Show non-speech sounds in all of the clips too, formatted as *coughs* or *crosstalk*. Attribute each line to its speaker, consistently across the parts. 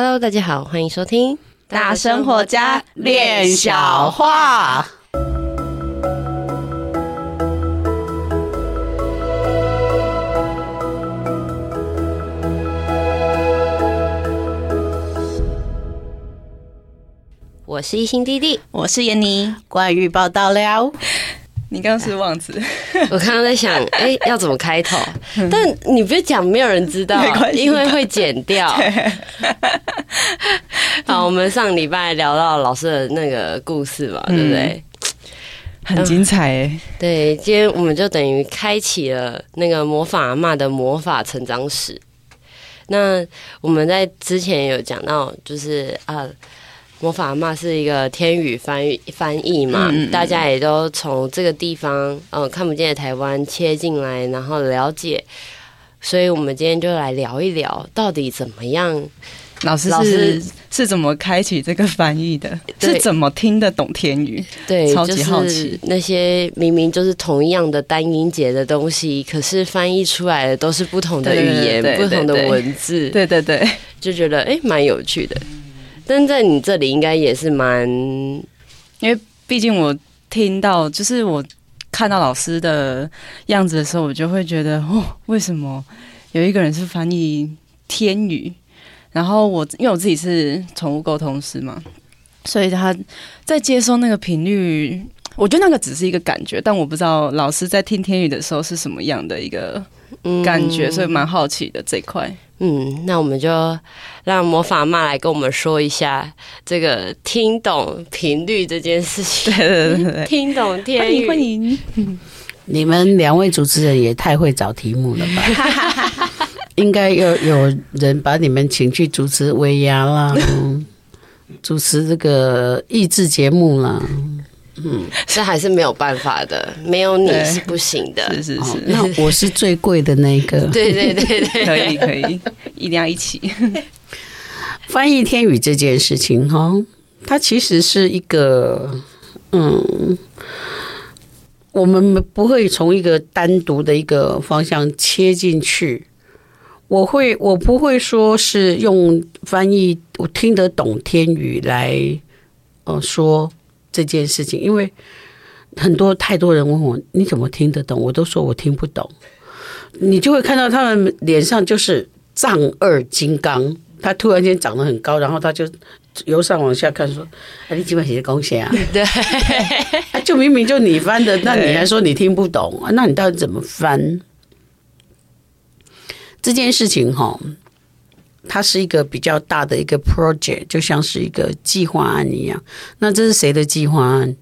Speaker 1: Hello，大家好，欢迎收听《
Speaker 2: 大生活家练小话》。
Speaker 1: 我是一心弟弟，
Speaker 2: 我是闫妮。
Speaker 3: 关于报道了。
Speaker 2: 你刚刚是忘词，*laughs*
Speaker 1: 我刚刚在想，*laughs* 哎、欸，要怎么开头？但你别讲，没有人知道，因为会剪掉。*laughs* 好，我们上礼拜聊到老师的那个故事嘛，对不对？
Speaker 2: 很精彩哎。
Speaker 1: 对，今天我们就等于开启了那个魔法阿妈的魔法成长史。那我们在之前有讲到，就是啊。魔法阿妈是一个天语翻译翻译嘛，嗯，大家也都从这个地方，嗯、呃，看不见的台湾切进来，然后了解。所以我们今天就来聊一聊，到底怎么样？
Speaker 2: 老师是老师是怎么开启这个翻译的？是怎么听得懂天语？
Speaker 1: 对，
Speaker 2: 超级好奇。
Speaker 1: 就是、那些明明就是同一样的单音节的东西，可是翻译出来的都是不同的语言，不同的文字。
Speaker 2: 对对对，
Speaker 1: 就觉得哎，蛮、欸、有趣的。但在你这里应该也是蛮，
Speaker 2: 因为毕竟我听到，就是我看到老师的样子的时候，我就会觉得哦，为什么有一个人是翻译天语？然后我因为我自己是宠物沟通师嘛，所以他在接收那个频率，我觉得那个只是一个感觉，但我不知道老师在听天语的时候是什么样的一个感觉，所以蛮好奇的这一块。
Speaker 1: 嗯，那我们就让魔法阿嬷来跟我们说一下这个听懂频率这件事情。*laughs*
Speaker 2: 对对对对，
Speaker 1: 听懂天语。
Speaker 2: 欢迎欢迎。
Speaker 3: 你们两位主持人也太会找题目了吧？*laughs* 应该有有人把你们请去主持尾牙啦，主持这个益智节目啦。
Speaker 1: 嗯，这还是没有办法的，没有你是不行的。
Speaker 2: 是是是，
Speaker 3: 哦，那我是最贵的那个。*laughs*
Speaker 1: 对对对对，
Speaker 2: 可以可以，一定要一起。*laughs*
Speaker 3: 翻译天语这件事情哈，它其实是一个，嗯，我们不会从一个单独的一个方向切进去。我会，我不会说是用翻译我听得懂天语来，呃，说。这件事情，因为很多太多人问我，你怎么听得懂？我都说我听不懂。你就会看到他们脸上就是丈二金刚，他突然间长得很高，然后他就由上往下看，说：“哎，你基本写贡献啊？” *laughs* 对，*laughs* 就明明就你翻的，那你还说你听不懂？那你到底怎么翻？这件事情哈。它是一个比较大的一个 project，就像是一个计划案一样。那这是谁的计划案？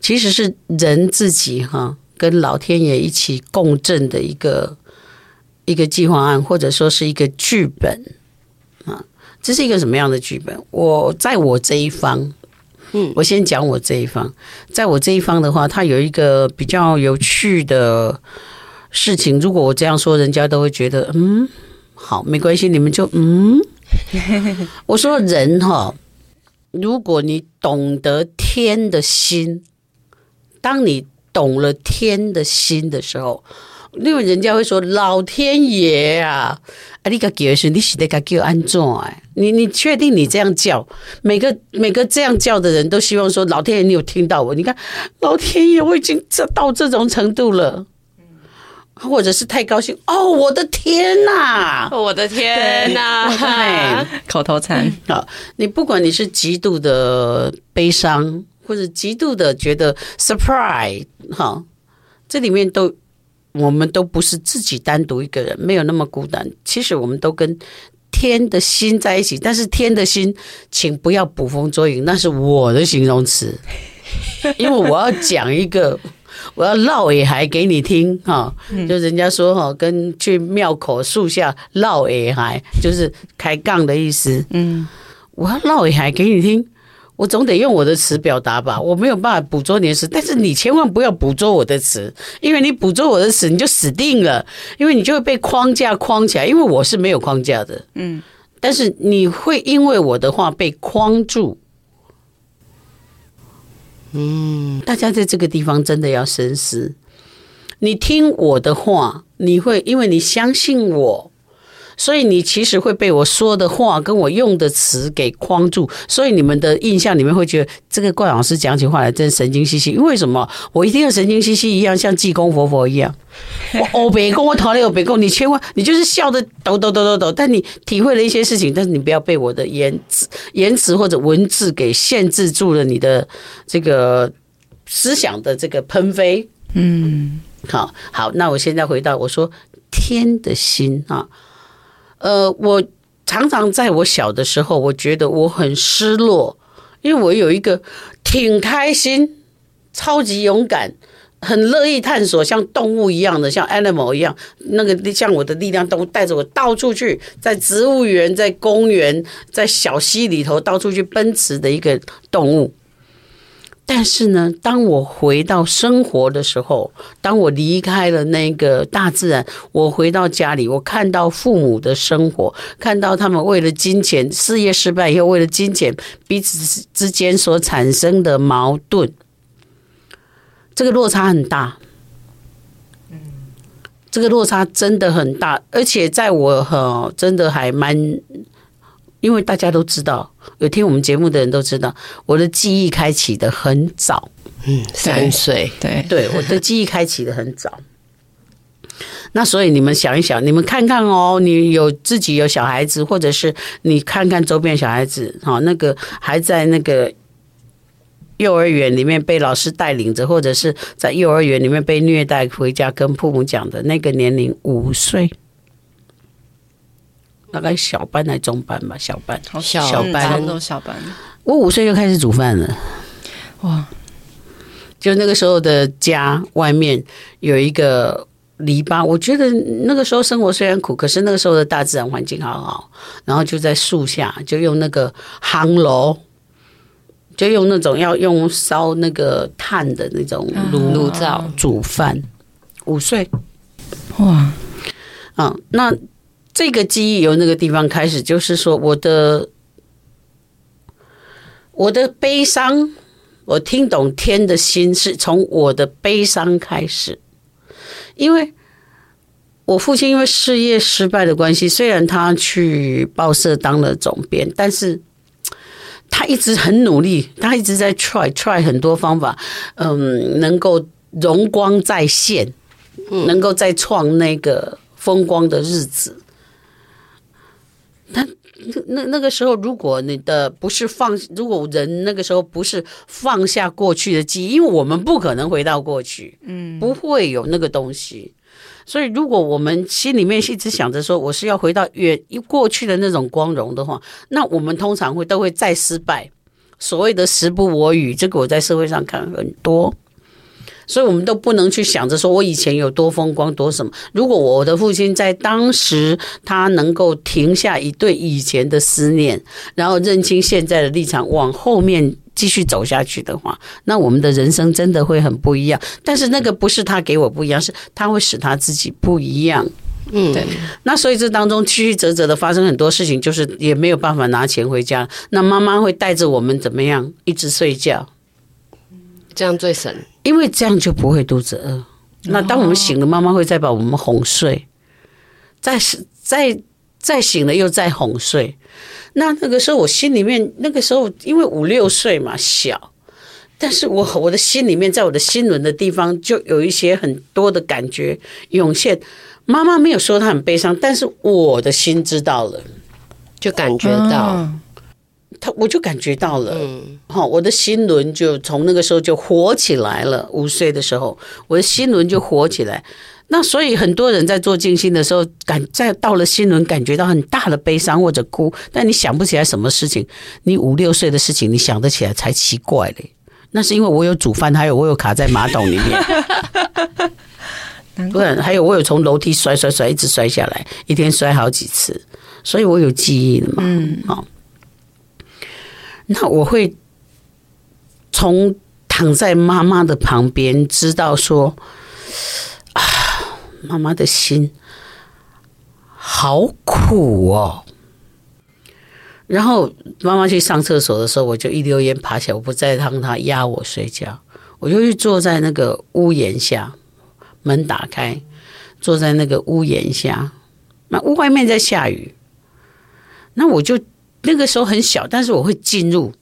Speaker 3: 其实是人自己哈，跟老天爷一起共振的一个一个计划案，或者说是一个剧本啊。这是一个什么样的剧本？我在我这一方，嗯，我先讲我这一方。在我这一方的话，它有一个比较有趣的事情。如果我这样说，人家都会觉得嗯。好，没关系，你们就嗯，*laughs* 我说人哈，如果你懂得天的心，当你懂了天的心的时候，因为人家会说老天爷啊，啊，你个叫是，你是得个叫安怎哎？你你确定你这样叫？每个每个这样叫的人都希望说老天爷，你有听到我？你看老天爷，我已经这到这种程度了。或者是太高兴哦，我的天呐，
Speaker 1: 我的天呐，
Speaker 2: 对，口头禅
Speaker 3: 啊！你不管你是极度的悲伤，或者极度的觉得 surprise，哈，这里面都我们都不是自己单独一个人，没有那么孤单。其实我们都跟天的心在一起，但是天的心，请不要捕风捉影，那是我的形容词，因为我要讲一个。我要唠也还给你听哈，就人家说哈，跟去庙口树下唠也还就是开杠的意思。嗯，我要唠也还给你听，我总得用我的词表达吧，我没有办法捕捉你的词，但是你千万不要捕捉我的词，因为你捕捉我的词，你就死定了，因为你就会被框架框起来，因为我是没有框架的。嗯，但是你会因为我的话被框住。嗯，大家在这个地方真的要深思。你听我的话，你会因为你相信我，所以你其实会被我说的话跟我用的词给框住，所以你们的印象里面会觉得这个怪老师讲起话来真神经兮兮。因为什么？我一定要神经兮兮一样，像济公活佛一样。*laughs* 我欧北共，我讨厌欧北共，你千万你就是笑的抖抖抖抖抖，但你体会了一些事情，但是你不要被我的言辞、言辞或者文字给限制住了你的这个思想的这个喷飞。嗯，好好，那我现在回到我说天的心啊。呃，我常常在我小的时候，我觉得我很失落，因为我有一个挺开心、超级勇敢、很乐意探索，像动物一样的，像 animal 一样，那个像我的力量动物带着我到处去，在植物园、在公园、在小溪里头到处去奔驰的一个动物。但是呢，当我回到生活的时候，当我离开了那个大自然，我回到家里，我看到父母的生活，看到他们为了金钱，事业失败以后为了金钱，彼此之间所产生的矛盾，这个落差很大。嗯，这个落差真的很大，而且在我哈，真的还蛮。因为大家都知道，有听我们节目的人都知道，我的记忆开启的很早，
Speaker 1: 嗯，三岁，
Speaker 3: 对对，我的记忆开启的很早。那所以你们想一想，你们看看哦，你有自己有小孩子，或者是你看看周边小孩子，哈，那个还在那个幼儿园里面被老师带领着，或者是在幼儿园里面被虐待回家跟父母讲的那个年龄，五岁。大概小班还是中班吧，小班，
Speaker 2: 小
Speaker 3: 小班
Speaker 2: 都小班。
Speaker 3: 我五岁就开始煮饭了，哇！就那个时候的家外面有一个篱笆，我觉得那个时候生活虽然苦，可是那个时候的大自然环境好好。然后就在树下，就用那个夯炉，就用那种要用烧那个炭的那种炉
Speaker 1: 炉灶
Speaker 3: 煮饭。五岁，
Speaker 2: 哇！
Speaker 3: 嗯，那。这个记忆由那个地方开始，就是说我的我的悲伤，我听懂天的心是从我的悲伤开始，因为我父亲因为事业失败的关系，虽然他去报社当了总编，但是他一直很努力，他一直在 try try 很多方法，嗯，能够荣光再现，能够再创那个风光的日子。他那那那个时候，如果你的不是放，如果人那个时候不是放下过去的记忆，因为我们不可能回到过去，嗯，不会有那个东西。所以，如果我们心里面一直想着说我是要回到远过去的那种光荣的话，那我们通常会都会再失败。所谓的时不我与，这个我在社会上看很多。所以，我们都不能去想着说，我以前有多风光，多什么。如果我的父亲在当时，他能够停下一对以前的思念，然后认清现在的立场，往后面继续走下去的话，那我们的人生真的会很不一样。但是，那个不是他给我不一样，是他会使他自己不一样。嗯，对。那所以这当中曲曲折折的发生很多事情，就是也没有办法拿钱回家。那妈妈会带着我们怎么样，一直睡觉。
Speaker 1: 这样最省，
Speaker 3: 因为这样就不会肚子饿。那当我们醒了，妈妈会再把我们哄睡，再再再醒了又再哄睡。那那个时候我心里面，那个时候因为五六岁嘛，小，但是我我的心里面，在我的心轮的地方，就有一些很多的感觉涌现。妈妈没有说她很悲伤，但是我的心知道了，
Speaker 1: 就感觉到。
Speaker 3: 他我就感觉到了，好，我的心轮就从那个时候就活起来了。五岁的时候，我的心轮就活起来。那所以很多人在做静心的时候，感在到了心轮，感觉到很大的悲伤或者哭，但你想不起来什么事情。你五六岁的事情，你想得起来才奇怪嘞。那是因为我有煮饭，还有我有卡在马桶里面，*laughs* 不然还有我有从楼梯摔摔摔一直摔下来，一天摔好几次，所以我有记忆的嘛。嗯，好。那我会从躺在妈妈的旁边，知道说啊，妈妈的心好苦哦。然后妈妈去上厕所的时候，我就一溜烟爬起来，我不再让她压我睡觉，我就去坐在那个屋檐下，门打开，坐在那个屋檐下。那屋外面在下雨，那我就那个时候很小，但是我会进入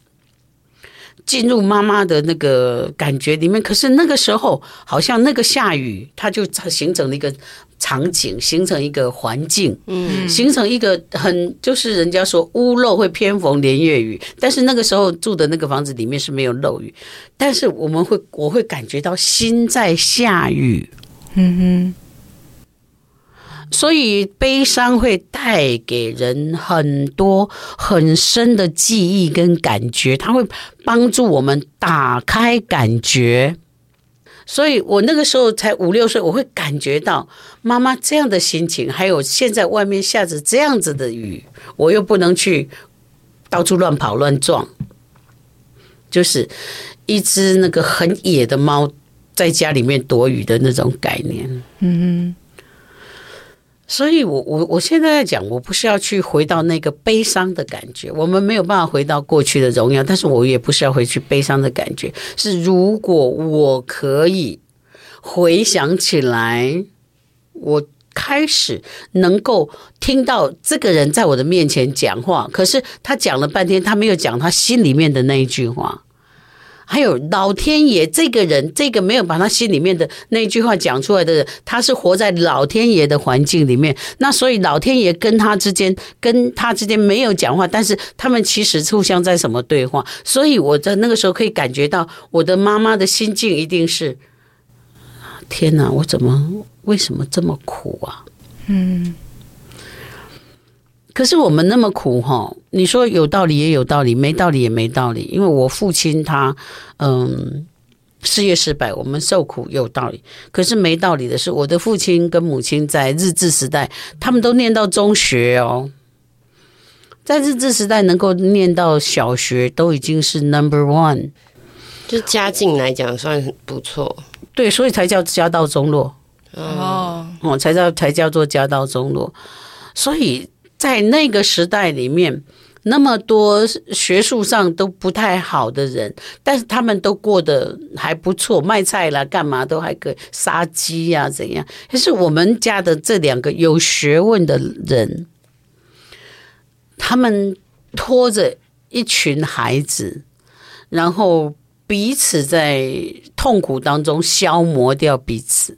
Speaker 3: 进入妈妈的那个感觉里面。可是那个时候，好像那个下雨，它就形成了一个场景，形成一个环境，嗯，形成一个很就是人家说屋漏会偏逢连夜雨，但是那个时候住的那个房子里面是没有漏雨，但是我们会我会感觉到心在下雨，嗯哼。所以悲伤会带给人很多很深的记忆跟感觉，它会帮助我们打开感觉。所以我那个时候才五六岁，我会感觉到妈妈这样的心情，还有现在外面下着这样子的雨，我又不能去到处乱跑乱撞，就是一只那个很野的猫在家里面躲雨的那种概念。嗯。所以我，我我现在在讲，我不是要去回到那个悲伤的感觉，我们没有办法回到过去的荣耀，但是我也不是要回去悲伤的感觉。是如果我可以回想起来，我开始能够听到这个人在我的面前讲话，可是他讲了半天，他没有讲他心里面的那一句话。还有老天爷这个人，这个没有把他心里面的那句话讲出来的人，他是活在老天爷的环境里面。那所以老天爷跟他之间，跟他之间没有讲话，但是他们其实互相在什么对话。所以我在那个时候可以感觉到我的妈妈的心境一定是：天哪，我怎么为什么这么苦啊？嗯。可是我们那么苦哈，你说有道理也有道理，没道理也没道理。因为我父亲他嗯事业失败，我们受苦有道理。可是没道理的是，我的父亲跟母亲在日治时代，他们都念到中学哦，在日治时代能够念到小学都已经是 number one，
Speaker 1: 就家境来讲算很不错。
Speaker 3: 对，所以才叫家道中落哦，哦，才叫才叫做家道中落，所以。在那个时代里面，那么多学术上都不太好的人，但是他们都过得还不错，卖菜啦，干嘛都还可以杀鸡呀，怎样？可是我们家的这两个有学问的人，他们拖着一群孩子，然后彼此在痛苦当中消磨掉彼此。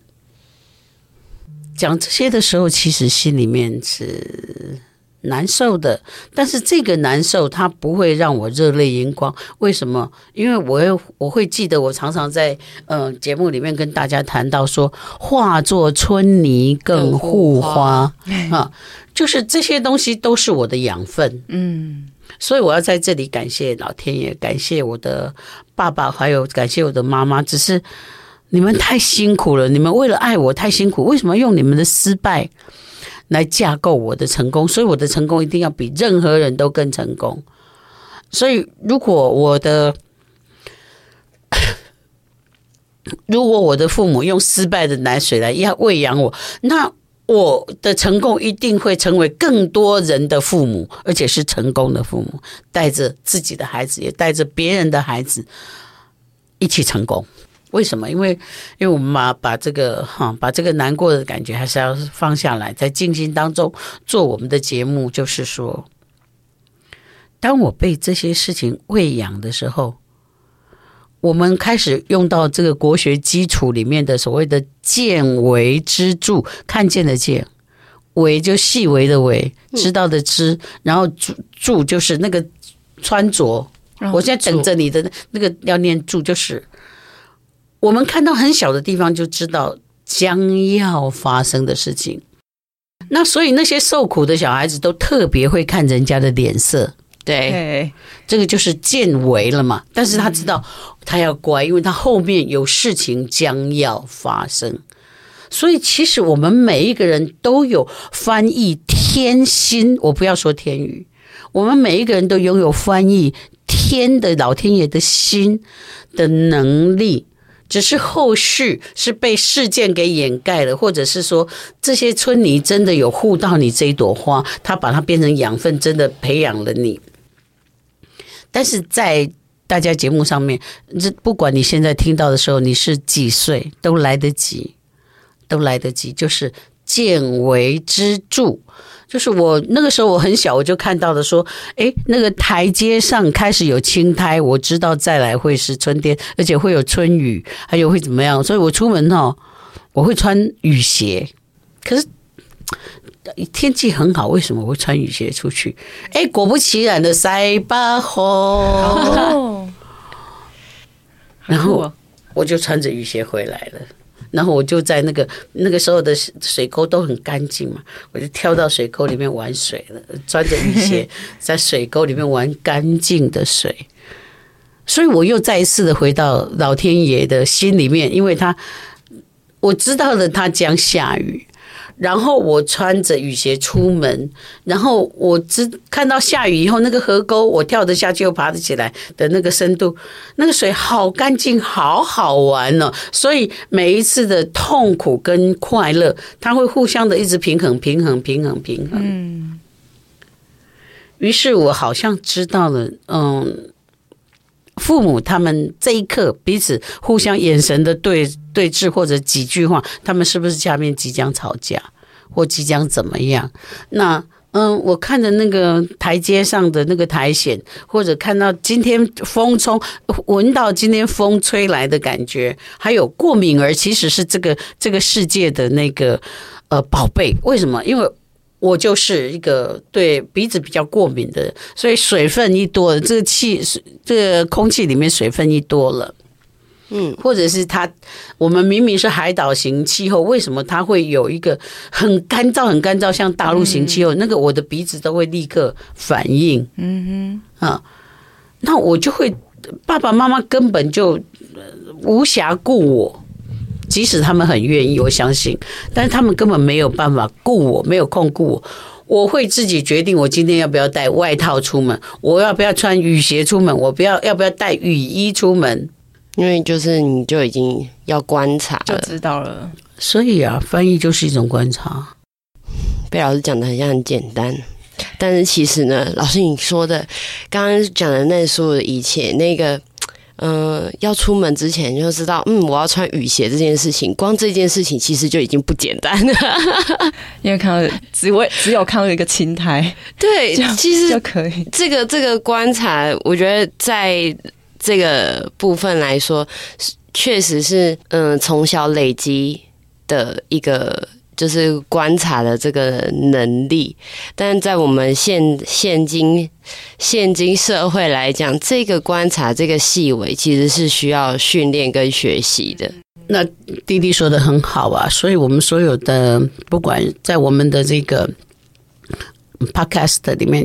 Speaker 3: 讲这些的时候，其实心里面是。难受的，但是这个难受它不会让我热泪盈眶。为什么？因为我我会记得，我常常在嗯、呃、节目里面跟大家谈到说，化作春泥更护花啊，就是这些东西都是我的养分。嗯，所以我要在这里感谢老天爷，感谢我的爸爸，还有感谢我的妈妈。只是你们太辛苦了，你们为了爱我太辛苦，为什么用你们的失败？来架构我的成功，所以我的成功一定要比任何人都更成功。所以，如果我的 *coughs* 如果我的父母用失败的奶水来要喂养我，那我的成功一定会成为更多人的父母，而且是成功的父母，带着自己的孩子，也带着别人的孩子一起成功。为什么？因为，因为我们把把这个哈，把这个难过的感觉还是要放下来，在静心当中做我们的节目。就是说，当我被这些事情喂养的时候，我们开始用到这个国学基础里面的所谓的见为知著，看见的见，为就细微的为，知道的知，然后住住就是那个穿着。我现在等着你的那个要念住，就是。我们看到很小的地方，就知道将要发生的事情。那所以那些受苦的小孩子都特别会看人家的脸色，对，这个就是见为了嘛。但是他知道他要乖，因为他后面有事情将要发生。所以其实我们每一个人都有翻译天心，我不要说天语，我们每一个人都拥有翻译天的老天爷的心的能力。只是后续是被事件给掩盖了，或者是说这些春泥真的有护到你这一朵花，它把它变成养分，真的培养了你。但是在大家节目上面，这不管你现在听到的时候你是几岁，都来得及，都来得及，就是见微知著。就是我那个时候我很小，我就看到了说，哎，那个台阶上开始有青苔，我知道再来会是春天，而且会有春雨，还有会怎么样？所以我出门哦，我会穿雨鞋。可是天气很好，为什么我会穿雨鞋出去？哎，果不其然的塞巴河，哦、*laughs* 然后我就穿着雨鞋回来了。然后我就在那个那个时候的水沟都很干净嘛，我就跳到水沟里面玩水了，穿着雨鞋在水沟里面玩干净的水，所以我又再一次的回到老天爷的心里面，因为他我知道了他将下雨。然后我穿着雨鞋出门，然后我只看到下雨以后那个河沟，我跳得下去又爬得起来的那个深度，那个水好干净，好好玩哦。所以每一次的痛苦跟快乐，它会互相的一直平衡、平衡、平衡、平衡。嗯。于是我好像知道了，嗯，父母他们这一刻彼此互相眼神的对。对峙或者几句话，他们是不是下面即将吵架或即将怎么样？那嗯，我看着那个台阶上的那个苔藓，或者看到今天风冲，闻到今天风吹来的感觉，还有过敏儿其实是这个这个世界的那个呃宝贝。为什么？因为我就是一个对鼻子比较过敏的人，所以水分一多，这个气这个空气里面水分一多了。嗯，或者是它，我们明明是海岛型气候，为什么它会有一个很干燥、很干燥，像大陆型气候？那个我的鼻子都会立刻反应。嗯哼，啊，那我就会，爸爸妈妈根本就无暇顾我，即使他们很愿意，我相信，但是他们根本没有办法顾我，没有空顾我。我会自己决定，我今天要不要带外套出门，我要不要穿雨鞋出门，我不要要不要带雨衣出门。
Speaker 1: 因为就是你就已经要观察，
Speaker 2: 就知道了。
Speaker 3: 所以啊，翻译就是一种观察。
Speaker 1: 被老师讲的很像很简单，但是其实呢，老师你说的刚刚讲的那所有的一切，那个嗯、呃，要出门之前就知道，嗯，我要穿雨鞋这件事情，光这件事情其实就已经不简单了。*laughs*
Speaker 2: 因为看到只为只有看到一个青苔，
Speaker 1: 对，其实
Speaker 2: 就可以。
Speaker 1: 这个这个观察，我觉得在。这个部分来说，确实是嗯，从小累积的一个就是观察的这个能力。但在我们现现今现今社会来讲，这个观察这个细微，其实是需要训练跟学习的。
Speaker 3: 那弟弟说的很好啊，所以我们所有的不管在我们的这个 podcast 里面。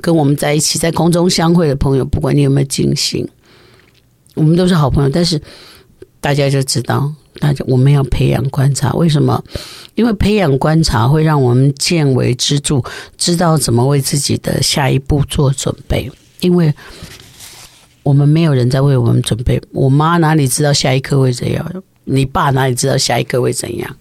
Speaker 3: 跟我们在一起在空中相会的朋友，不管你有没有惊醒，我们都是好朋友。但是大家就知道，大家我们要培养观察。为什么？因为培养观察会让我们见微知著，知道怎么为自己的下一步做准备。因为我们没有人在为我们准备。我妈哪里知道下一刻会怎样？你爸哪里知道下一刻会怎样？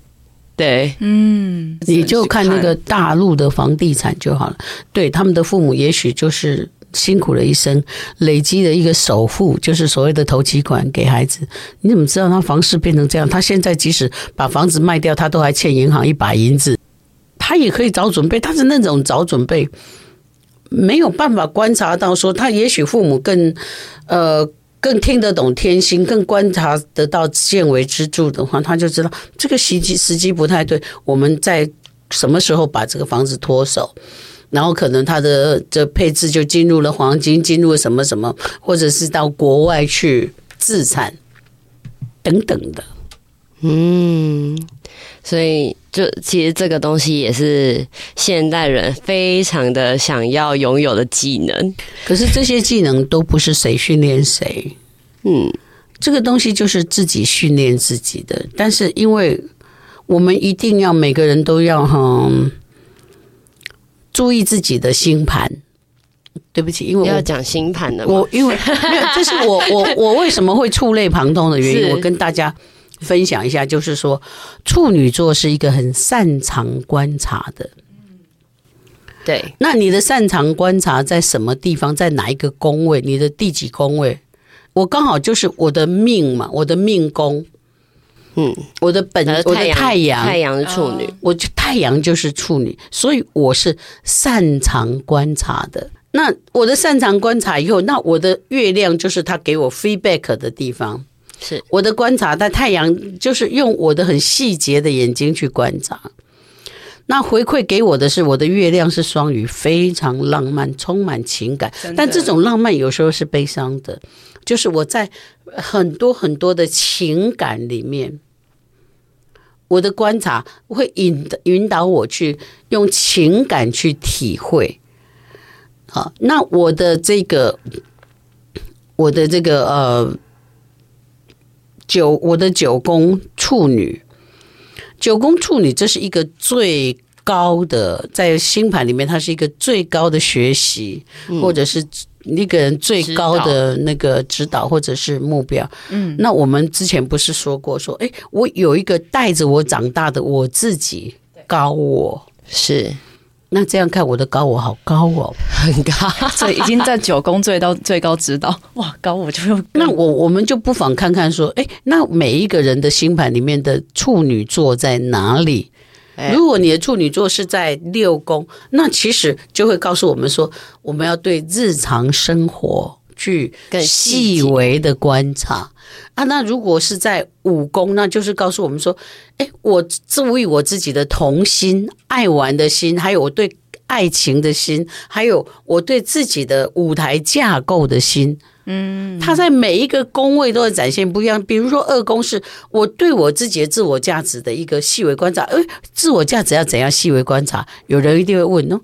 Speaker 1: 对，
Speaker 2: 嗯，
Speaker 3: 你就看那个大陆的房地产就好了。对，他们的父母也许就是辛苦了一生，累积了一个首付，就是所谓的头期款给孩子。你怎么知道他房市变成这样？他现在即使把房子卖掉，他都还欠银行一把银子。他也可以早准备，但是那种早准备，没有办法观察到说他也许父母更呃。更听得懂天心，更观察得到见微知著的话，他就知道这个时机时机不太对。我们在什么时候把这个房子脱手，然后可能他的这配置就进入了黄金，进入了什么什么，或者是到国外去自产等等的。
Speaker 1: 嗯，所以就其实这个东西也是现代人非常的想要拥有的技能。
Speaker 3: 可是这些技能都不是谁训练谁，嗯，这个东西就是自己训练自己的。但是因为我们一定要每个人都要哈注意自己的星盘。对不起，因为我
Speaker 1: 要讲星盘的，
Speaker 3: 我因为没有，这是我我我为什么会触类旁通的原因，我跟大家。分享一下，就是说，处女座是一个很擅长观察的。
Speaker 1: 对，
Speaker 3: 那你的擅长观察在什么地方？在哪一个宫位？你的第几宫位？我刚好就是我的命嘛，我的命宫。
Speaker 1: 嗯，
Speaker 3: 我的本我的太阳
Speaker 1: 太阳是处女，
Speaker 3: 我就太阳就是处女，所以我是擅长观察的。那我的擅长观察以后，那我的月亮就是他给我 feedback 的地方，
Speaker 1: 是
Speaker 3: 我的观察。但太阳就是用我的很细节的眼睛去观察，那回馈给我的是我的月亮是双鱼，非常浪漫，充满情感。但这种浪漫有时候是悲伤的，就是我在很多很多的情感里面。我的观察会引引导我去用情感去体会，好，那我的这个，我的这个呃九，我的九宫处女，九宫处女，这是一个最高的，在星盘里面，它是一个最高的学习，或者是。一个人最高的那个指导或者是目标，嗯，那我们之前不是说过说，哎，我有一个带着我长大的我自己高我。
Speaker 1: 是，
Speaker 3: 那这样看我的高我好高哦，
Speaker 1: 很高，*laughs*
Speaker 2: 所以已经在九宫最到最高指导，*laughs* 哇，高我就用。
Speaker 3: 那我我们就不妨看看说，哎，那每一个人的星盘里面的处女座在哪里？如果你的处女座是在六宫，那其实就会告诉我们说，我们要对日常生活去细微的观察啊。那如果是在五宫，那就是告诉我们说，哎，我注意我自己的童心、爱玩的心，还有我对爱情的心，还有我对自己的舞台架构的心。嗯，他在每一个宫位都会展现不一样。比如说二宫是我对我自己的自我价值的一个细微观察。诶，自我价值要怎样细微观察？有人一定会问哦。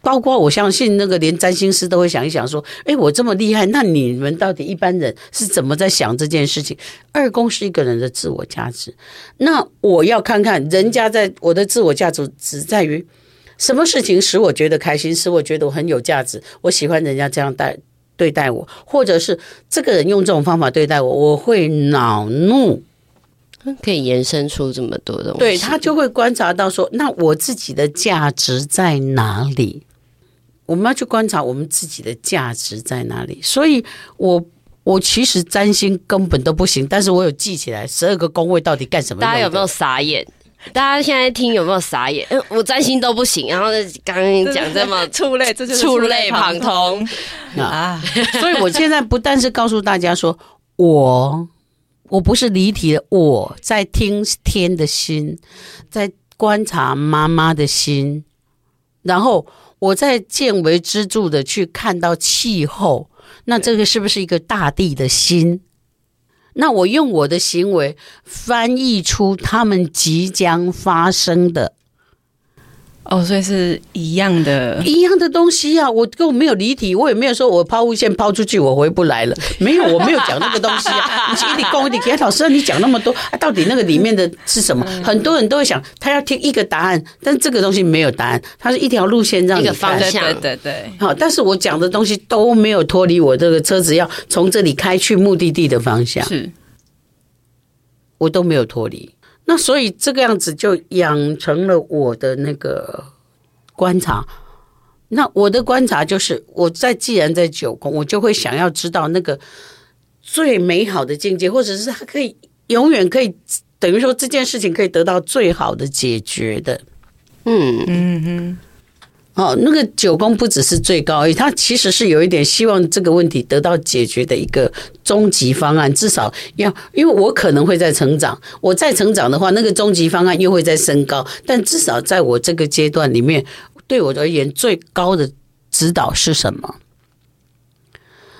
Speaker 3: 包括我相信那个连占星师都会想一想说：诶，我这么厉害，那你们到底一般人是怎么在想这件事情？二宫是一个人的自我价值，那我要看看人家在我的自我价值只在于什么事情使我觉得开心，使我觉得我很有价值，我喜欢人家这样带。对待我，或者是这个人用这种方法对待我，我会恼怒。
Speaker 1: 可以延伸出这么多东西，
Speaker 3: 对，他就会观察到说，那我自己的价值在哪里？我们要去观察我们自己的价值在哪里。所以我，我我其实占星根本都不行，但是我有记起来十二个宫位到底干什么。
Speaker 1: 大家有没有傻眼？大家现在听有没有傻眼？我占星都不行，然后刚刚讲这么 *laughs*
Speaker 2: 触类，这就是
Speaker 1: 触类旁通 *laughs*
Speaker 3: 啊！*laughs* 所以我现在不但是告诉大家说，我我不是离题的，我在听天的心，在观察妈妈的心，然后我在见微知著的去看到气候，那这个是不是一个大地的心？那我用我的行为翻译出他们即将发生的。
Speaker 2: 哦，所以是一样的，
Speaker 3: 一样的东西啊！我根本没有离题，我也没有说我抛物线抛出去我回不来了，没有，我没有讲那个东西啊！*laughs* 你一点讲一点，给老师，你讲那么多，到底那个里面的是什么？很多人都会想，他要听一个答案，但这个东西没有答案，它是一条路线让你
Speaker 1: 一个方向，
Speaker 2: 对对对。
Speaker 3: 好，但是我讲的东西都没有脱离我这个车子要从这里开去目的地的方向，
Speaker 2: 是，
Speaker 3: 我都没有脱离。那所以这个样子就养成了我的那个观察。那我的观察就是，我在既然在九宫，我就会想要知道那个最美好的境界，或者是它可以永远可以等于说这件事情可以得到最好的解决的。嗯嗯哼。哦，那个九宫不只是最高而已，它其实是有一点希望这个问题得到解决的一个终极方案。至少要，因为我可能会在成长，我再成长的话，那个终极方案又会再升高。但至少在我这个阶段里面，对我而言最高的指导是什么？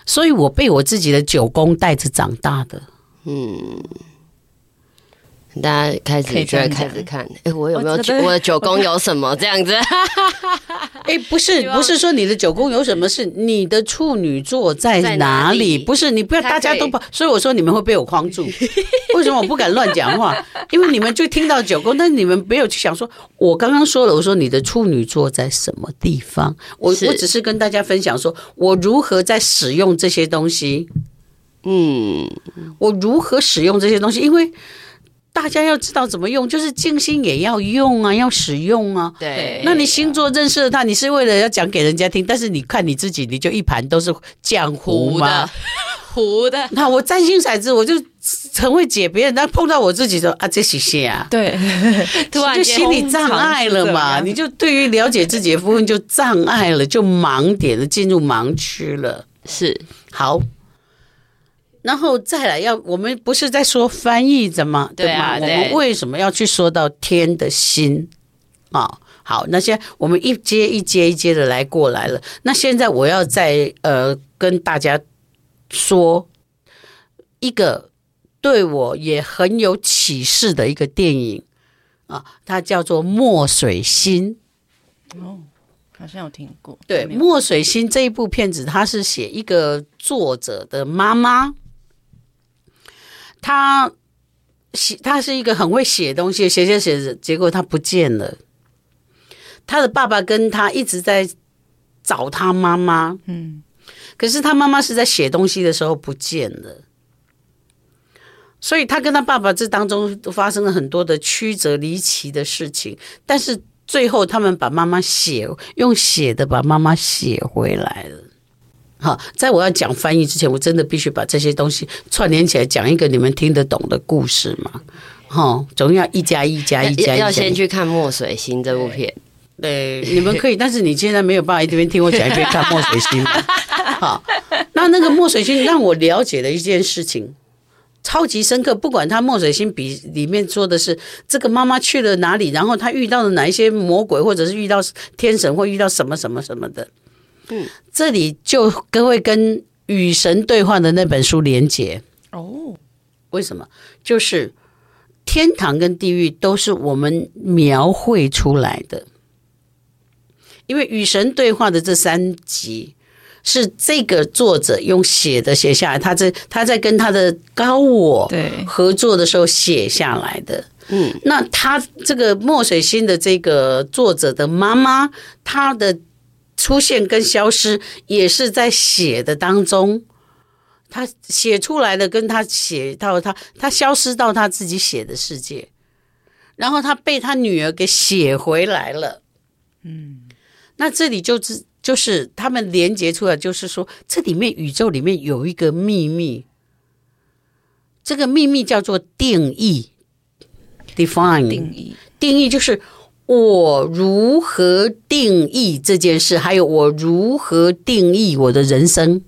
Speaker 3: 所以我被我自己的九宫带着长大的。嗯。
Speaker 1: 大家开始就会开始看，哎，我有没有我的九宫有什么 *laughs* 这样子？*laughs*
Speaker 3: 哎，不是，不是说你的九宫有什么，是你的处女座在哪里？不是，你不要大家都把，所以我说你们会被我框住。*laughs* 为什么我不敢乱讲话？因为你们就听到九宫，但是你们没有去想说，我刚刚说了，我说你的处女座在什么地方？我我只是跟大家分享说，我如何在使用这些东西。嗯，我如何使用这些东西？因为。大家要知道怎么用，就是静心也要用啊，要使用啊。
Speaker 1: 对，
Speaker 3: 那你星座认识了他，你是为了要讲给人家听，但是你看你自己，你就一盘都是浆糊吗？*laughs*
Speaker 1: 糊的。
Speaker 3: 那我占星骰子，我就很会解别人，但碰到我自己说啊，这是谁啊？
Speaker 2: 对，
Speaker 1: 突 *laughs* 然
Speaker 3: 就心理障碍了嘛，你就对于了解自己的部分就障碍了，就盲点了，进入盲区了。
Speaker 1: 是
Speaker 3: 好，然后再来要，我们不是在说翻译怎
Speaker 1: 么
Speaker 3: 对吗？我们为什么要去说到天的心啊？好，那现在我们一阶一阶一阶的来过来了。那现在我要再呃跟大家说一个对我也很有启示的一个电影啊，它叫做《墨水心》。
Speaker 2: 哦，好像有听过。
Speaker 3: 对，《墨水心》这一部片子，它是写一个作者的妈妈，他写，他是一个很会写东西，写写写，结果他不见了。他的爸爸跟他一直在找他妈妈，嗯，可是他妈妈是在写东西的时候不见了，所以他跟他爸爸这当中发生了很多的曲折离奇的事情，但是最后他们把妈妈写用写的把妈妈写回来了。好，在我要讲翻译之前，我真的必须把这些东西串联起来，讲一个你们听得懂的故事嘛？哈，总要一加一加一加一，
Speaker 1: 要先去看《墨水星》这部片。
Speaker 3: 对，你们可以，但是你现在没有办法一边听我讲一边看墨水心。好，那那个墨水星让我了解了一件事情，超级深刻。不管他墨水星笔里面说的是这个妈妈去了哪里，然后他遇到了哪一些魔鬼，或者是遇到天神，或遇到什么什么什么的。嗯，这里就跟会跟与神对话的那本书连接。哦，为什么？就是天堂跟地狱都是我们描绘出来的。因为与神对话的这三集是这个作者用写的写下来，他在他在跟他的高我合作的时候写下来的。嗯，那他这个墨水心的这个作者的妈妈，她的出现跟消失也是在写的当中，他写出来的跟他写到他他消失到他自己写的世界，然后他被他女儿给写回来了。嗯。那这里就是就是他们连接出来，就是说这里面宇宙里面有一个秘密，这个秘密叫做定义，define 定义，定义就是我如何定义这件事，还有我如何定义我的人生。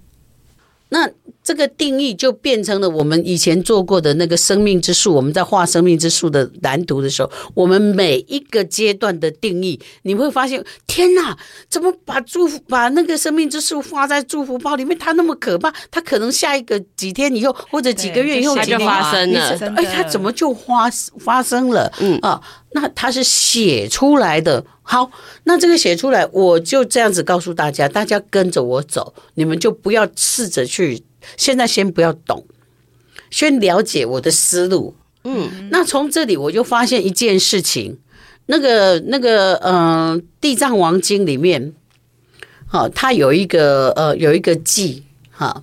Speaker 3: 那这个定义就变成了我们以前做过的那个生命之树。我们在画生命之树的蓝图的时候，我们每一个阶段的定义，你会发现，天哪，怎么把祝福把那个生命之树画在祝福包里面？它那么可怕，它可能下一个几天以后或者几个月以后
Speaker 1: 它就发生了。
Speaker 3: 哎，它怎么就发发生了？嗯啊，那它是写出来的。好，那这个写出来，我就这样子告诉大家，大家跟着我走，你们就不要试着去。现在先不要懂，先了解我的思路。嗯，那从这里我就发现一件事情，那个那个嗯，呃《地藏王经》里面，好，它有一个呃有一个记哈，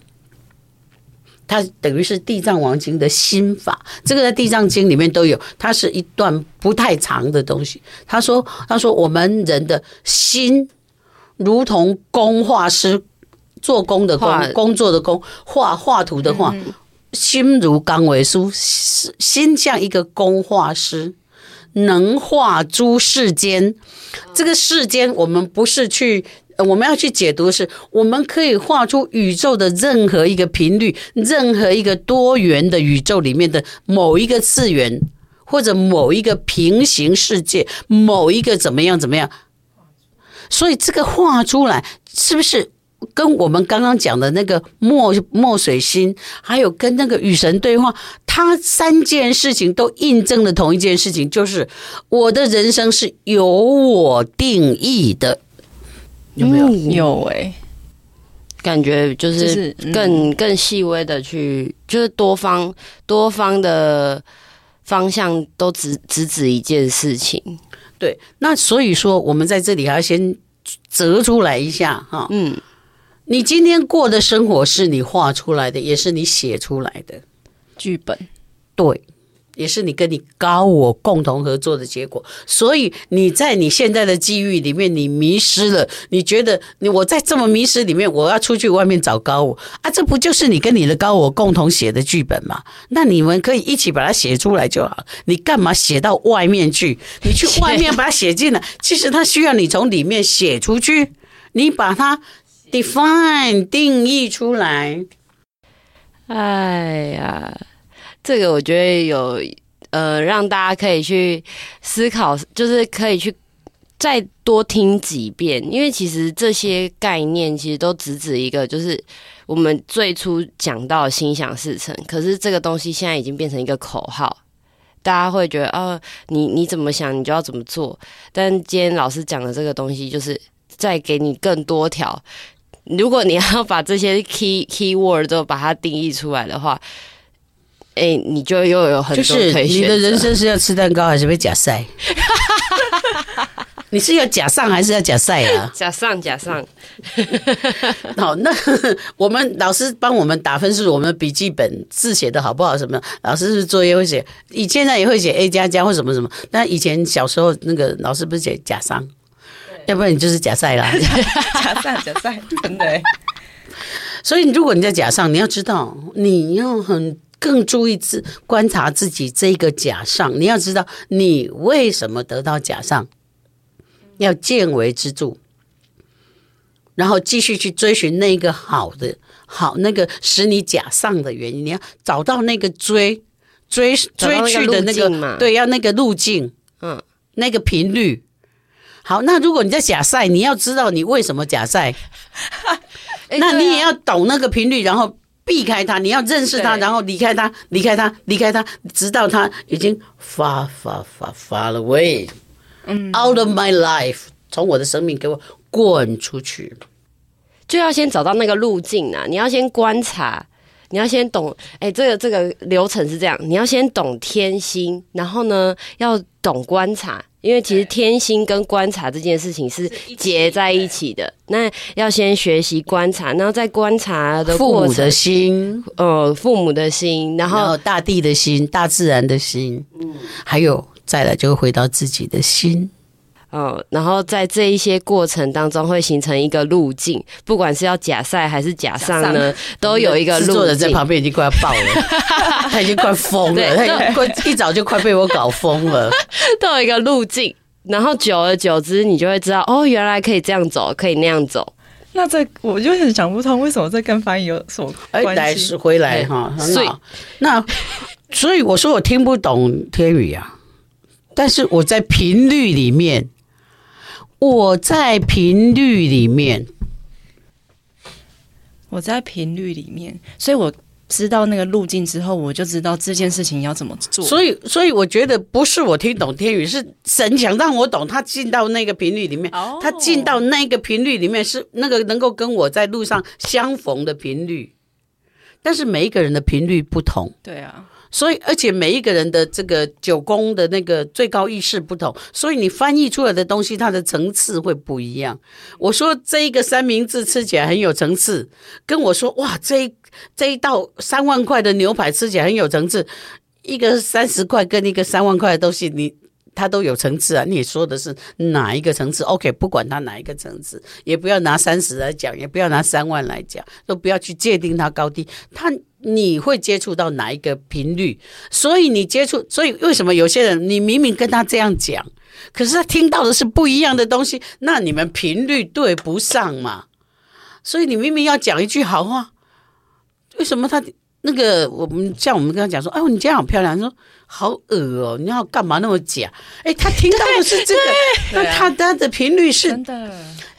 Speaker 3: 它等于是《地藏王经》的心法。这个在《地藏经》里面都有，它是一段不太长的东西。他说他说我们人的心如同工画师。做工的工，工作的工，画画图的画，心如钢为书，心像一个工画师，能画诸世间。这个世间，我们不是去，我们要去解读的是，我们可以画出宇宙的任何一个频率，任何一个多元的宇宙里面的某一个次元，或者某一个平行世界，某一个怎么样怎么样。所以这个画出来，是不是？跟我们刚刚讲的那个墨墨水心，还有跟那个与神对话，他三件事情都印证了同一件事情，就是我的人生是由我定义的。有没有？
Speaker 2: 嗯、有哎、欸，
Speaker 1: 感觉就是更更细微的去，就是多方多方的方向都只只指一件事情。
Speaker 3: 对，那所以说我们在这里还要先折出来一下哈，嗯。你今天过的生活是你画出来的，也是你写出来的剧本。对，也是你跟你高我共同合作的结果。所以你在你现在的机遇里面，你迷失了，你觉得你我在这么迷失里面，我要出去外面找高我啊？这不就是你跟你的高我共同写的剧本吗？那你们可以一起把它写出来就好。你干嘛写到外面去？你去外面把它写进来，其实它需要你从里面写出去。你把它 define 定义出来。
Speaker 1: 哎呀。这个我觉得有呃，让大家可以去思考，就是可以去再多听几遍，因为其实这些概念其实都只指一个，就是我们最初讲到心想事成。可是这个东西现在已经变成一个口号，大家会觉得哦，你你怎么想，你就要怎么做。但今天老师讲的这个东西，就是再给你更多条。如果你要把这些 key *laughs* key word 都把它定义出来的话。哎、欸，你就又有很多可以选择。
Speaker 3: 你的人生是要吃蛋糕还是被假赛？你是要假上还是要假赛啊？*laughs*
Speaker 1: 假上假上。*laughs*
Speaker 3: 好，那我们老师帮我们打分数，我们笔记本字写的好不好？什么？老师是作业会写，以前呢也会写 A 加加或什么什么。但以前小时候那个老师不是写假上，要不然你就是假赛啦。*laughs*
Speaker 2: 假赛假赛，真的。
Speaker 3: 所以如果你在假上，你要知道你要很。更注意自观察自己这个假上，你要知道你为什么得到假上，要见微知著，然后继续去追寻那个好的好那个使你假上的原因，你要找到那个追追追去的那个对，要那个路径，嗯，那个频率。好，那如果你在假赛，你要知道你为什么假赛，*laughs* 那你也要懂那个频率，然后。避开他，你要认识他，然后离开他，离开他，离开他，直到他已经 far far far far away，嗯，out of my life，从我的生命给我滚出去，
Speaker 1: 就要先找到那个路径啊！你要先观察，你要先懂，哎，这个这个流程是这样，你要先懂天心，然后呢，要懂观察。因为其实天心跟观察这件事情是结在一起的，那要先学习观察，然后在观察的过程，父母的心，呃，父母的心，然后，然后
Speaker 3: 大地的心，大自然的心，嗯，还有再来就会回到自己的心。
Speaker 1: 哦，然后在这一些过程当中会形成一个路径，不管是要假赛还是假上呢，都有一个路径。作者
Speaker 3: 在旁边已经快要爆了，*laughs* 他已经快疯了，他已经快一早就快被我搞疯了。*laughs*
Speaker 1: 都有一个路径，然后久而久之，你就会知道哦，原来可以这样走，可以那样走。
Speaker 2: 那这我就很想不通，为什么这跟翻译有什么关系？
Speaker 3: 哎，来是回来哈，所以。那所以我说我听不懂天语啊，但是我在频率里面。我在频率里面，
Speaker 2: 我在频率里面，所以我知道那个路径之后，我就知道这件事情要怎么做。
Speaker 3: 所以，所以我觉得不是我听懂天宇，是神想让我懂。他进到那个频率里面，他进到那个频率里面是那个能够跟我在路上相逢的频率。但是每一个人的频率不同，
Speaker 2: 对啊。
Speaker 3: 所以，而且每一个人的这个九宫的那个最高意识不同，所以你翻译出来的东西，它的层次会不一样。我说这一个三明治吃起来很有层次，跟我说哇，这这一道三万块的牛排吃起来很有层次，一个三十块跟一个三万块的东西，你。它都有层次啊！你说的是哪一个层次？OK，不管它哪一个层次，也不要拿三十来讲，也不要拿三万来讲，都不要去界定它高低。它你会接触到哪一个频率？所以你接触，所以为什么有些人你明明跟他这样讲，可是他听到的是不一样的东西？那你们频率对不上嘛？所以你明明要讲一句好话，为什么他？那个，我们像我们跟他讲说，哎，你这样好漂亮。说好恶哦，你要干嘛那么假？哎，他听到的是这个，那他他的频率是真的。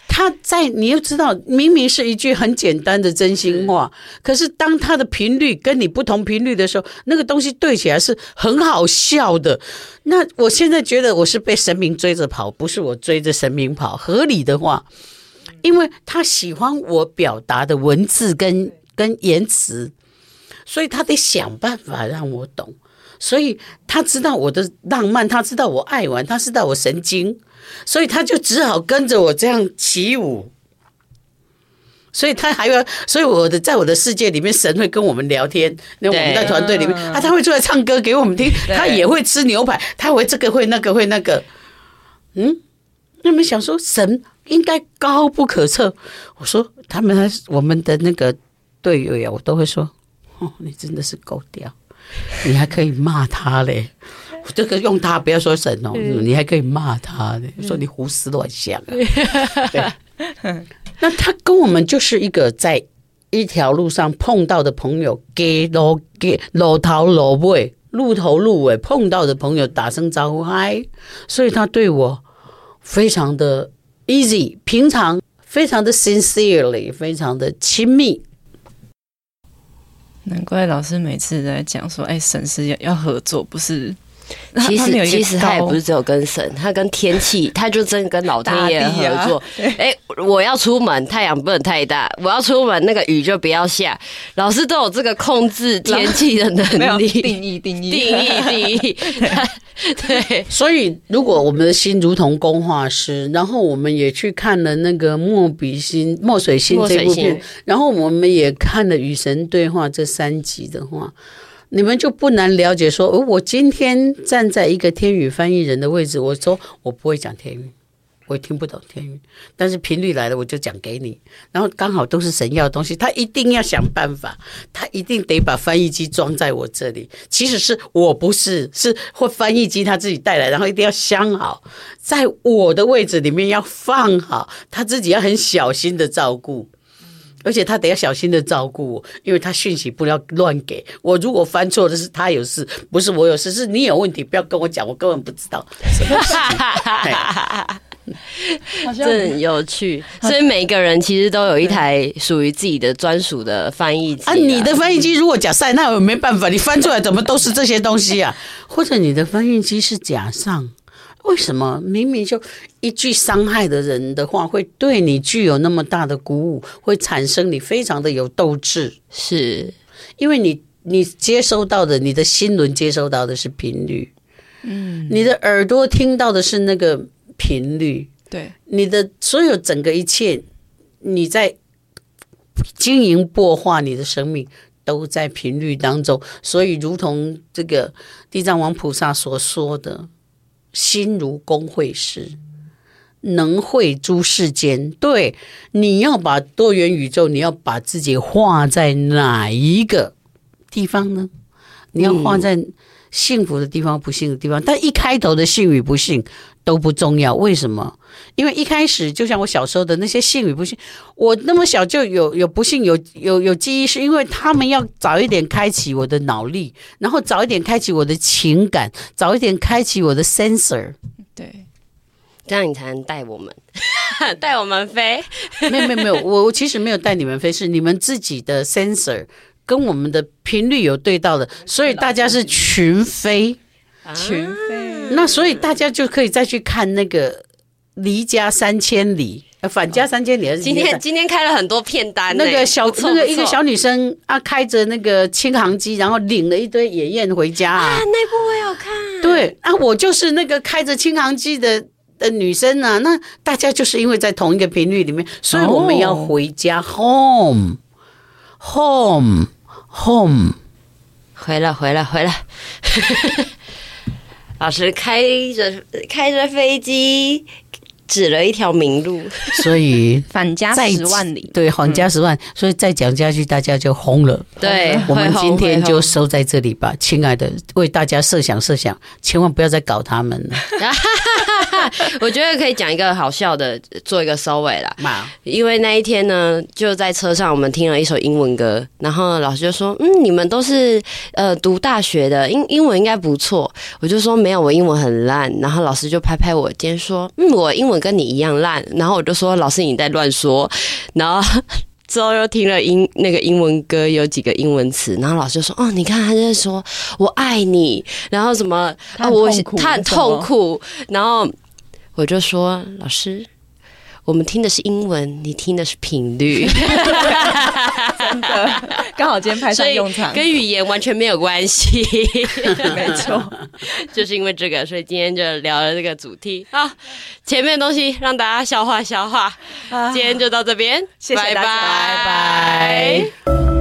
Speaker 3: 他在你又知道，明明是一句很简单的真心话，可是当他的频率跟你不同频率的时候，那个东西对起来是很好笑的。那我现在觉得我是被神明追着跑，不是我追着神明跑。合理的话，因为他喜欢我表达的文字跟跟言辞。所以他得想办法让我懂，所以他知道我的浪漫，他知道我爱玩，他知道我神经，所以他就只好跟着我这样起舞。所以他还要，所以我的在我的世界里面，神会跟我们聊天。那我们在团队里面，啊，他会出来唱歌给我们听，他也会吃牛排，他会这个会那个会那个。嗯，那么想说神应该高不可测。我说他们我们的那个队友呀，我都会说，哦，你真的是够屌，*laughs* 你还可以骂他嘞。这个用他不要说神哦，你还可以骂他嘞，说你胡思乱想啊。对。*laughs* 那他跟我们就是一个在一条路上碰到的朋友，给路给路头路尾，路头路尾碰到的朋友打声招呼嗨，所以他对我非常的 easy，平常非常的 sincerely，非常的亲密。
Speaker 2: 难怪老师每次在讲说，哎，省市要要合作，不是。
Speaker 1: 其实其实他也不是只有跟神，他跟天气，他就真跟老天爷合作。*laughs* 哎、啊欸，我要出门，太阳不能太大；我要出门，那个雨就不要下。老师都有这个控制天气的能力。
Speaker 2: 定义 *laughs* 定义
Speaker 1: 定义定 *laughs* 义。对，
Speaker 3: 所以如果我们的心如同工画师，然后我们也去看了那个墨笔心、墨水心这部片，然后我们也看了《与神对话》这三集的话。你们就不难了解说，我今天站在一个天语翻译人的位置，我说我不会讲天语，我听不懂天语，但是频率来了我就讲给你，然后刚好都是神要的东西，他一定要想办法，他一定得把翻译机装在我这里。其实是我不是，是或翻译机他自己带来，然后一定要镶好，在我的位置里面要放好，他自己要很小心的照顾。而且他得要小心的照顾我，因为他讯息不要乱给我。如果翻错的是他有事，不是我有事，是你有问题，不要跟我讲，我根本不知道。*laughs*
Speaker 1: 这很有趣，所以每个人其实都有一台属于自己的专属的翻译机啊。
Speaker 3: 你的翻译机如果假赛，那我没办法，你翻出来怎么都是这些东西啊？或者你的翻译机是假上？为什么明明就一句伤害的人的话，会对你具有那么大的鼓舞，会产生你非常的有斗志？
Speaker 1: 是
Speaker 3: 因为你你接收到的，你的心轮接收到的是频率，嗯，你的耳朵听到的是那个频率，
Speaker 2: 对，
Speaker 3: 你的所有整个一切，你在经营破化你的生命，都在频率当中。所以，如同这个地藏王菩萨所说的。心如工会师，能会诸世间。对，你要把多元宇宙，你要把自己画在哪一个地方呢？你要画在幸福的地方，不幸的地方。但一开头的幸与不幸都不重要。为什么？因为一开始，就像我小时候的那些幸与不幸，我那么小就有有不幸，有有有记忆，是因为他们要早一点开启我的脑力，然后早一点开启我的情感，早一点开启我的 sensor。
Speaker 2: 对，
Speaker 1: 这样你才能带我们，*laughs* 带我们飞。
Speaker 3: 没有没有没有，我我其实没有带你们飞，是你们自己的 sensor 跟我们的频率有对到的，所以大家是群飞，
Speaker 2: 群飞。
Speaker 3: 那所以大家就可以再去看那个。离家三千里，返家三千里。哦、
Speaker 1: 今天今天开了很多片单，
Speaker 3: 那个小那个一个小女生啊，开着那个轻航机，然后领了一堆野雁回家啊。
Speaker 1: 啊那部我有看。
Speaker 3: 对啊，我就是那个开着轻航机的的女生啊。那大家就是因为在同一个频率里面，所以我们要回家。哦、home，home，home，
Speaker 1: 回来，回来，回来。老师开着开着飞机。指了一条明路，
Speaker 3: 所以 *laughs*
Speaker 2: 返家十万里，
Speaker 3: 对，返家十万，所以再讲下去，大家就轰了。
Speaker 1: 对，
Speaker 3: 我们今天就收在这里吧，亲爱的，为大家设想设想，千万不要再搞他们了。*laughs* *laughs*
Speaker 1: 我觉得可以讲一个好笑的，做一个收尾啦。因为那一天呢，就在车上，我们听了一首英文歌，然后老师就说：“嗯，你们都是呃读大学的，英英文应该不错。”我就说：“没有，我英文很烂。”然后老师就拍拍我肩说：“嗯，我英文跟你一样烂。”然后我就说：“老师你在乱说。”然后 *laughs* 之后又听了英那个英文歌，有几个英文词，然后老师就说：“哦，你看他在说我爱你，然后什么啊，我他很痛苦，然后。”我就说，老师，我们听的是英文，你听的是频率，*laughs*
Speaker 2: 真的，刚好今天派上用场，
Speaker 1: 跟语言完全没有关系，*laughs*
Speaker 2: 没错，*laughs*
Speaker 1: 就是因为这个，所以今天就聊了这个主题。啊，前面的东西让大家消化消化，今天就到这边，
Speaker 2: 谢谢大家，
Speaker 1: 拜拜。拜拜。